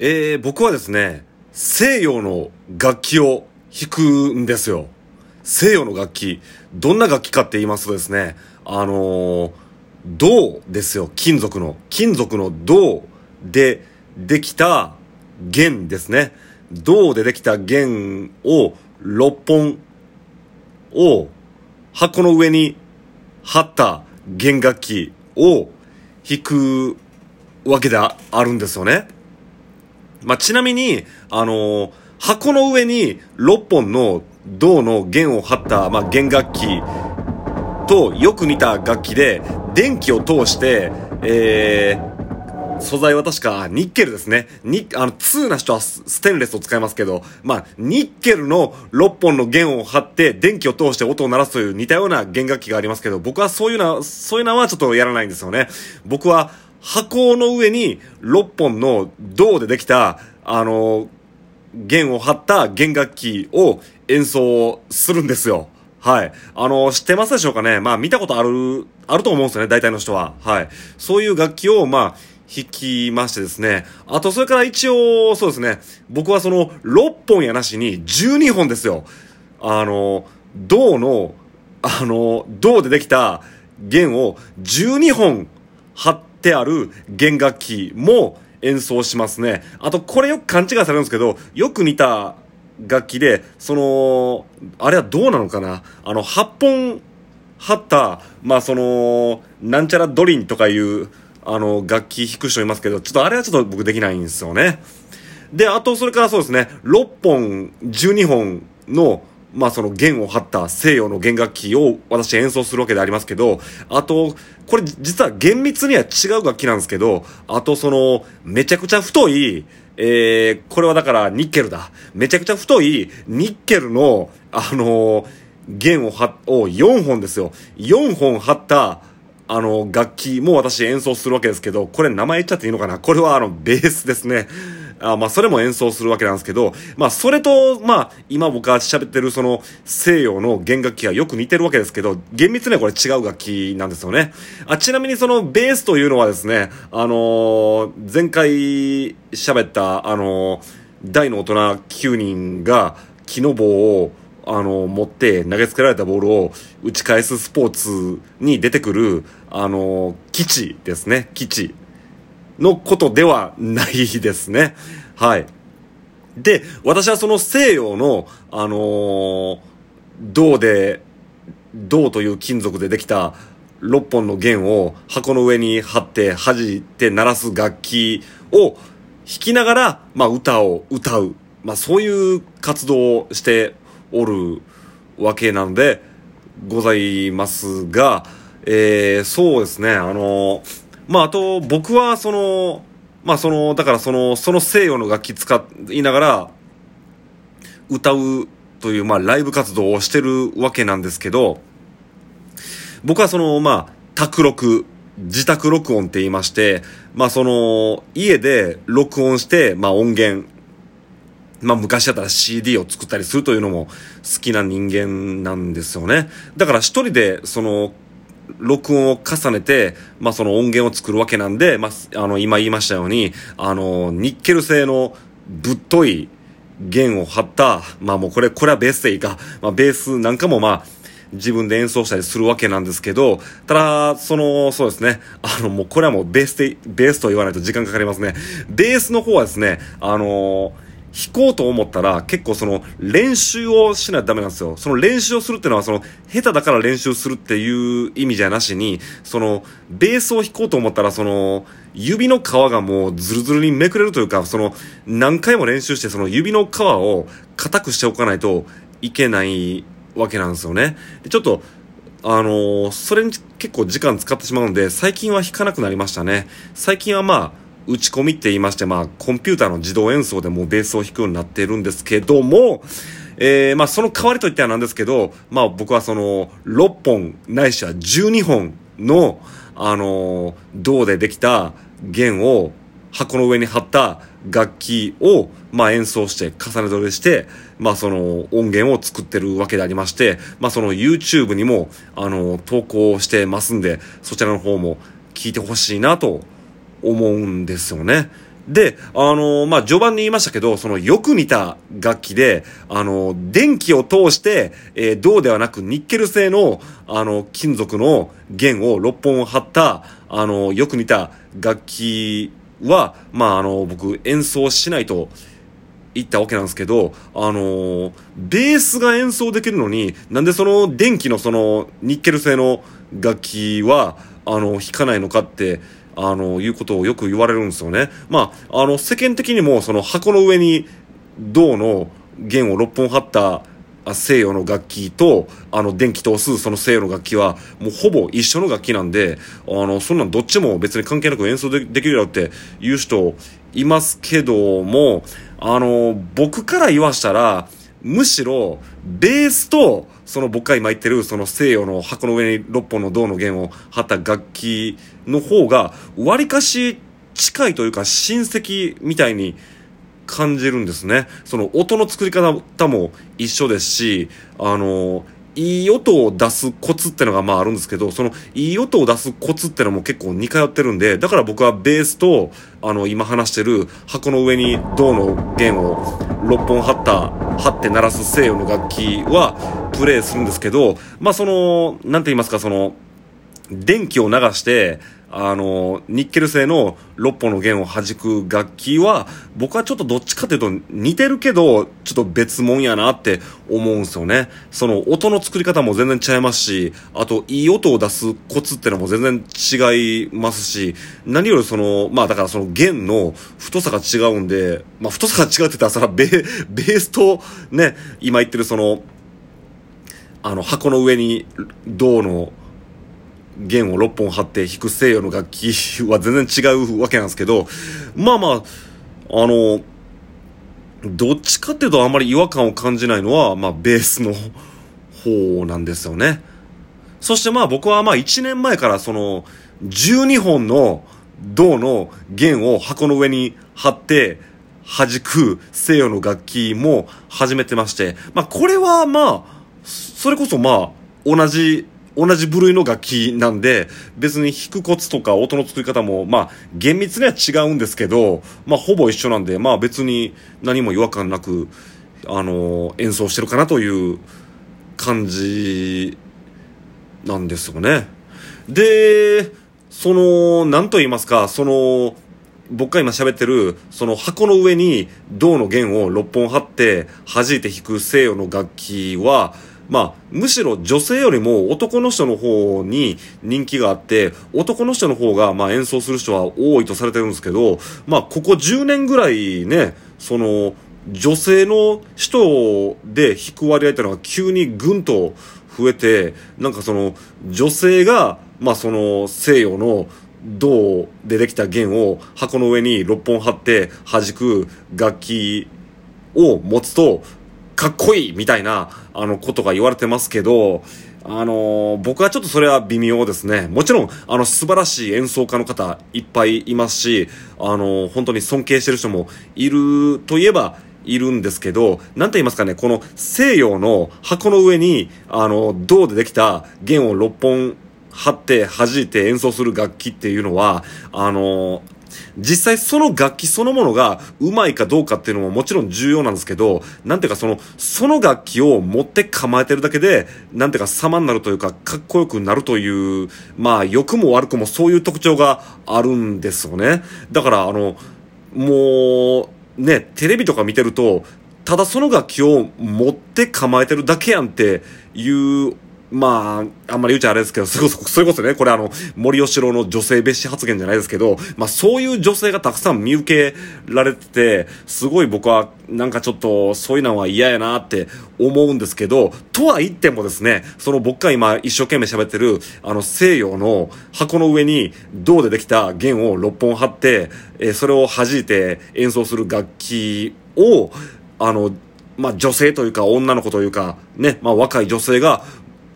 えー、僕はですね、西洋の楽器を弾くんですよ。西洋の楽器。どんな楽器かって言いますとですね、あのー、銅ですよ。金属の。金属の銅でできた弦ですね。銅でできた弦を6本を箱の上に貼った弦楽器を弾くわけであるんですよね。まあ、ちなみに、あのー、箱の上に6本の銅の弦を張った、まあ、弦楽器とよく似た楽器で、電気を通して、えー、素材は確かニッケルですね。に、あの、通な人はステンレスを使いますけど、まあ、ニッケルの6本の弦を張って電気を通して音を鳴らすという似たような弦楽器がありますけど、僕はそういうのは、そういうのはちょっとやらないんですよね。僕は箱の上に6本の銅でできた、あの、弦を張った弦楽器を演奏するんですよ。はい。あの、知ってますでしょうかね？まあ見たことある、あると思うんですよね、大体の人は。はい。そういう楽器を、まあ、弾きましてですね。あと、それから一応、そうですね。僕はその、6本やなしに12本ですよ。あの、銅の、あの、銅でできた弦を12本張ってある弦楽器も演奏しますね。あと、これよく勘違いされるんですけど、よく似た楽器で、その、あれはどうなのかな？あの、8本張った、まあその、なんちゃらドリンとかいう、あの、楽器弾く人いますけど、ちょっとあれはちょっと僕できないんですよね。で、あと、それからそうですね、6本、12本の、まあその弦を張った西洋の弦楽器を私演奏するわけでありますけど、あと、これ実は厳密には違う楽器なんですけど、あとその、めちゃくちゃ太い、えー、これはだからニッケルだ。めちゃくちゃ太いニッケルの、あのー、弦をは、を4本ですよ。4本張った、あの、楽器も私演奏するわけですけど、これ名前言っちゃっていいのかな？これはあの、ベースですね。あまあ、それも演奏するわけなんですけど、まあ、それと、まあ、今僕が喋ってるその西洋の弦楽器がよく似てるわけですけど、厳密にはこれ違う楽器なんですよね。あ、ちなみにそのベースというのはですね、あのー、前回喋った、あのー、大の大人9人が木の棒をあの、持って投げつけられたボールを打ち返すスポーツに出てくる、あの、基地ですね。基地のことではないですね。はい。で、私はその西洋の、あのー、銅で、銅という金属でできた6本の弦を箱の上に貼って弾いて鳴らす楽器を弾きながら、まあ歌を歌う。まあそういう活動をしておるわけなのでございますが、えー、そうですね、あのーまあ、あと、僕は、その、まあ、その、だからその、その西洋の楽器使いながら、歌うという、まあ、ライブ活動をしてるわけなんですけど、僕はその、まあ、卓録、自宅録音って言いまして、まあ、その、家で録音して、まあ、音源、まあ昔だったら CD を作ったりするというのも好きな人間なんですよね。だから一人でその録音を重ねて、まあ、その音源を作るわけなんで、まあ、あの、今言いましたように、あの、ニッケル製のぶっとい弦を張った、まあもうこれ、これはベースでいいか、まあベースなんかもまあ、自分で演奏したりするわけなんですけど、ただ、その、そうですね、あの、もうこれはもうベースで、ベースと言わないと時間かかりますね。ベースの方はですね、あのー弾こうと思ったら結構その練習をしないとダメなんですよ。その練習をするっていうのはその下手だから練習するっていう意味じゃなしに、そのベースを弾こうと思ったらその指の皮がもうズルズルにめくれるというか、その何回も練習してその指の皮を硬くしておかないといけないわけなんですよね。でちょっとあのー、それに結構時間使ってしまうので、最近は弾かなくなりましたね。最近はまあ、打ち込みって言いまして、まあ、コンピューターの自動演奏でもベースを弾くようになっているんですけども、えー、まあ、その代わりといってはなんですけど、まあ、僕はその、6本、ないしは12本の、あのー、銅でできた弦を箱の上に貼った楽器を、まあ、演奏して重ね取りして、まあ、その音源を作ってるわけでありまして、まあ、その YouTube にも、あの、投稿してますんで、そちらの方も聞いてほしいなと思うんですよね。で、あのまあ、序盤に言いましたけど、そのよく似た楽器で、あの電気を通して、えー、銅ではなくニッケル製の、あの、金属の弦を6本貼った、あのよく似た楽器は、まあ、あの、僕演奏しないと、行ったわけなんですけど、あの、ベースが演奏できるのに、なんでその電気のそのニッケル製の楽器は、あの、弾かないのかって、あの、いうことをよく言われるんですよね。まあ、あの、世間的にもその箱の上に銅の弦を6本張った西洋の楽器と、あの、電気通すその西洋の楽器は、もうほぼ一緒の楽器なんで、あの、そんなんどっちも別に関係なく演奏でできるよって言う人いますけども、あの、僕から言わしたら、むしろ、ベースと、その僕が今言ってる、その西洋の箱の上に6本の銅の弦を張った楽器の方が、割かし近いというか親戚みたいに感じるんですね。その音の作り方も一緒ですし、あの、いい音を出すコツってのがまああるんですけど、そのいい音を出すコツってのも結構似通ってるんで、だから僕はベースと、あの、今話してる箱の上に銅の弦を6本張った、張って鳴らす西洋の楽器はプレイするんですけど、まあその、なんて言いますか、その、電気を流して、あの、ニッケル製の6本の弦を弾く楽器は、僕はちょっとどっちかというと似てるけど、ちょっと別物やなって思うんですよね。その音の作り方も全然違いますし、あといい音を出すコツってのも全然違いますし、何よりその、まあだからその弦の太さが違うんで、まあ太さが違うって言ったらそれはベベースとね、今言ってるその、あの箱の上に銅の弦を6本張って弾く西洋の楽器は全然違うわけなんですけど、まあまあ、あの、どっちかっていうとあんまり違和感を感じないのは、まあベースの方なんですよね。そしてまあ僕はまあ1年前からその12本の銅の弦を箱の上に貼って弾く西洋の楽器も始めてまして、まあこれはまあ、それこそまあ同じ同じ部類の楽器なんで、別に弾くコツとか音の作り方も、まあ、厳密には違うんですけど、まあ、ほぼ一緒なんで、まあ別に何も違和感なく、あのー、演奏してるかなという感じなんですよね。で、その、なんと言いますか、その、僕が今喋ってる、その箱の上に銅の弦を6本張って弾いて弾く西洋の楽器は、まあ、むしろ女性よりも男の人の方に人気があって、男の人の方がまあ演奏する人は多いとされてるんですけど、まあ、ここ10年ぐらいね、その、女性の人で弾く割合っていうのが急にぐんと増えて、なんかその、女性が、まあその、西洋の銅でできた弦を箱の上に6本貼って弾く楽器を持つと、かっこいいみたいな、あの、ことが言われてますけど、あのー、僕はちょっとそれは微妙ですね。もちろん、あの、素晴らしい演奏家の方いっぱいいますし、あのー、本当に尊敬してる人もいるといえば、いるんですけど、なんて言いますかね、この西洋の箱の上に、あの、銅でできた弦を6本張って弾いて演奏する楽器っていうのは、あのー実際その楽器そのものがうまいかどうかっていうのももちろん重要なんですけど、なんていうかその、その楽器を持って構えてるだけで、なんていうか様になるというか、かっこよくなるという、まあ、良くも悪くもそういう特徴があるんですよね。だから、あの、もう、ね、テレビとか見てると、ただその楽器を持って構えてるだけやんっていうまあ、あんまり言うちゃあれですけど、それこそ、それこそね、これあの、森吉郎の女性蔑視発言じゃないですけど、まあそういう女性がたくさん見受けられてて、すごい僕はなんかちょっとそういうのは嫌やなって思うんですけど、とは言ってもですね、その僕が今一生懸命喋ってる、あの西洋の箱の上に銅でできた弦を6本貼って、え、それを弾いて演奏する楽器を、あの、まあ女性というか女の子というか、ね、まあ若い女性が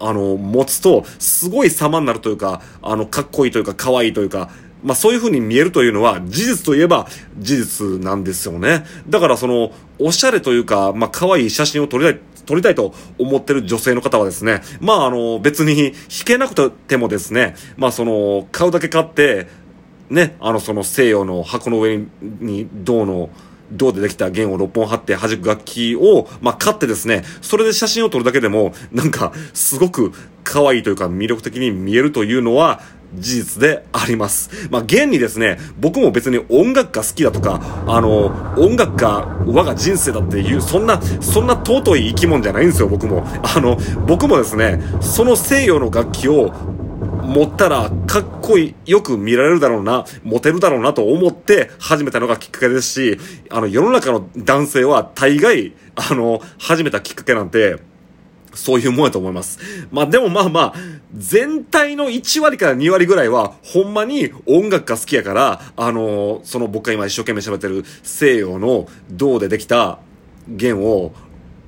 あの、持つと、すごい様になるというか、あの、かっこいいというか、可愛いというか、まあそういう風に見えるというのは、事実といえば事実なんですよね。だからその、おしゃれというか、まあ可愛い写真を撮りたい、撮りたいと思ってる女性の方はですね、まああの、別に弾けなくてもですね、まあその、買うだけ買って、ね、あの、その西洋の箱の上に銅の、銅でできた弦を6本貼って弾く楽器を、まあ、買ってですね、それで写真を撮るだけでも、なんか、すごく可愛いというか魅力的に見えるというのは、事実であります。まあ、現にですね、僕も別に音楽が好きだとか、あの、音楽が我が人生だっていう、そんな、そんな尊い生き物じゃないんですよ、僕も。あの、僕もですね、その西洋の楽器を持ったらかっこいい、よく見られるだろうな、モテるだろうなと思って始めたのがきっかけですし、あの、世の中の男性は大概、あの、始めたきっかけなんて、そういうもんやと思います。まあでもまあまあ、全体の1割から2割ぐらいは、ほんまに音楽が好きやから、あの、その僕が今一生懸命喋ってる西洋の銅でできた弦を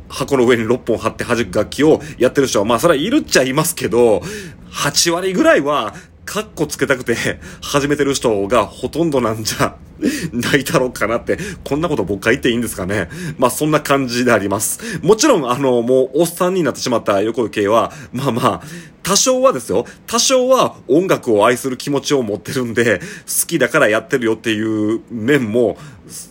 箱の上に6本貼って弾く楽器をやってる人は、まあそれはいるっちゃいますけど、8割ぐらいは、カッコつけたくて始めてる人がほとんどなんじゃ。ないだろうかなって、こんなこと僕が言っていいんですかね。まあそんな感じであります。もちろん、あの、もうおっさんになってしまった横井系は、まあまあ、多少はですよ、多少は音楽を愛する気持ちを持ってるんで、好きだからやってるよっていう面も、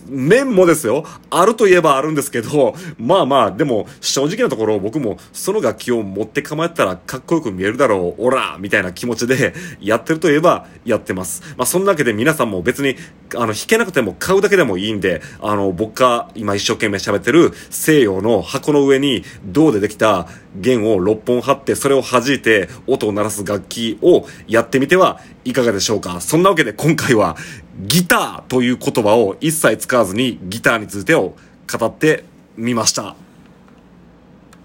面もですよ、あるといえばあるんですけど、まあまあ、でも、正直なところ僕もその楽器を持って構えたらかっこよく見えるだろう、オラみたいな気持ちでやってるといえばやってます。まあそんなわけで皆さんも別に、あの、弾けなくても買うだけでもいいんで、あの、僕が今一生懸命喋ってる西洋の箱の上に銅でできた弦を6本貼ってそれを弾いて音を鳴らす楽器をやってみてはいかがでしょうかそんなわけで今回はギターという言葉を一切使わずにギターについてを語ってみました。